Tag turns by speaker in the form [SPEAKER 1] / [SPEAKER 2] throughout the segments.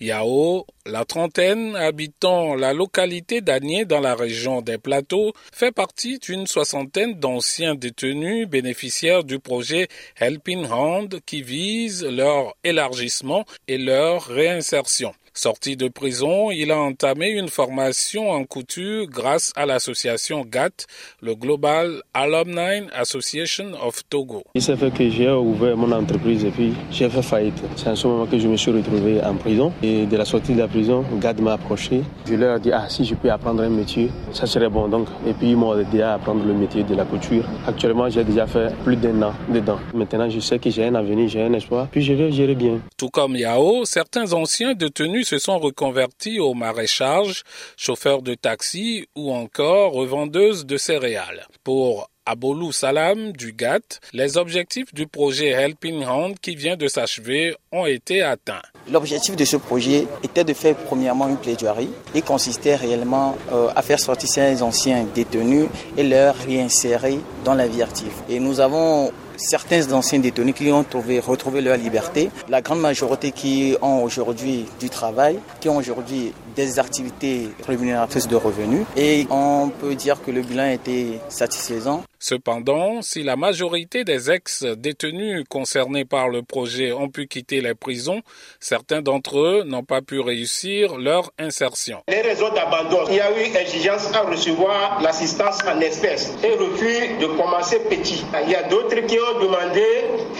[SPEAKER 1] Yao, la trentaine habitant la localité d'Agné dans la région des Plateaux, fait partie d'une soixantaine d'anciens détenus bénéficiaires du projet Helping Hand qui vise leur élargissement et leur réinsertion. Sorti de prison, il a entamé une formation en couture grâce à l'association GATT, le Global Alumni Association of Togo.
[SPEAKER 2] Il s'est fait que j'ai ouvert mon entreprise et puis j'ai fait faillite. C'est en ce moment que je me suis retrouvé en prison. Et de la sortie de la prison, GATT m'a approché. Je leur ai dit, ah, si je peux apprendre un métier, ça serait bon. Donc, et puis ils m'ont aidé à apprendre le métier de la couture. Actuellement, j'ai déjà fait plus d'un an dedans. Maintenant, je sais que j'ai un avenir, j'ai un espoir. Puis je vais gérer bien.
[SPEAKER 1] Tout comme Yao, certains anciens détenus se sont reconvertis au maréchage, chauffeurs de taxi ou encore revendeuses de céréales. Pour Abolou Salam du GATT, les objectifs du projet Helping Hand qui vient de s'achever ont été atteints.
[SPEAKER 3] L'objectif de ce projet était de faire premièrement une plaidoirie et consistait réellement euh, à faire sortir ces anciens détenus et leur réinsérer dans la vie active. Et nous avons certains anciens détenus qui ont trouvé, retrouvé leur liberté, la grande majorité qui ont aujourd'hui du travail, qui ont aujourd'hui des activités rémunératrices de revenus et on peut dire que le bilan était satisfaisant.
[SPEAKER 1] Cependant, si la majorité des ex-détenus concernés par le projet ont pu quitter les prisons, certains d'entre eux n'ont pas pu réussir leur insertion.
[SPEAKER 4] Les raisons d'abandon, il y a eu exigence à recevoir l'assistance en espèces et refus de commencer petit. Il y a d'autres qui ont demandé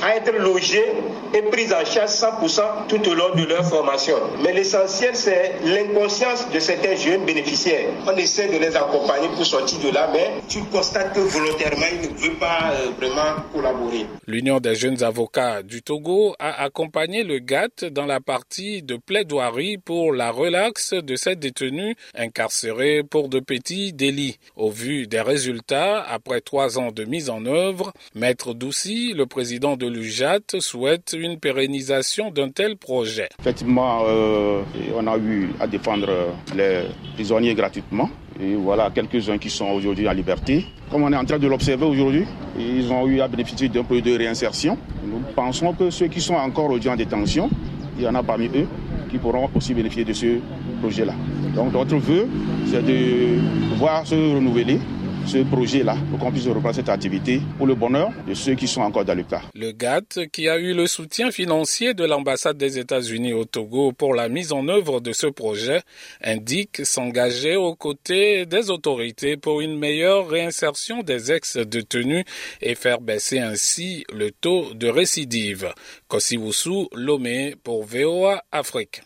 [SPEAKER 4] à être logés et pris en charge 100% tout au long de leur formation. Mais l'essentiel, c'est l'inconscience de certains jeunes bénéficiaires. On essaie de les accompagner pour sortir de là, mais tu constates que volontairement, ne veut pas euh, vraiment collaborer.
[SPEAKER 1] L'Union des jeunes avocats du Togo a accompagné le GATT dans la partie de plaidoirie pour la relaxe de ces détenus incarcérés pour de petits délits. Au vu des résultats, après trois ans de mise en œuvre, Maître Doucy, le président de l'UJAT, souhaite une pérennisation d'un tel projet.
[SPEAKER 5] Effectivement, euh, on a eu à défendre les prisonniers gratuitement. Et voilà quelques-uns qui sont aujourd'hui en liberté. Comme on est en train de l'observer aujourd'hui, ils ont eu à bénéficier d'un peu de réinsertion. Nous pensons que ceux qui sont encore aujourd'hui en détention, il y en a parmi eux qui pourront aussi bénéficier de ce projet-là. Donc notre vœu, c'est de voir se renouveler ce projet-là pour qu'on puisse reprendre cette activité pour le bonheur de ceux qui sont encore dans le.
[SPEAKER 1] Le GATT, qui a eu le soutien financier de l'ambassade des États-Unis au Togo pour la mise en œuvre de ce projet, indique s'engager aux côtés des autorités pour une meilleure réinsertion des ex-détenus et faire baisser ainsi le taux de récidive. Kosiwusu Lomé pour VOA Afrique.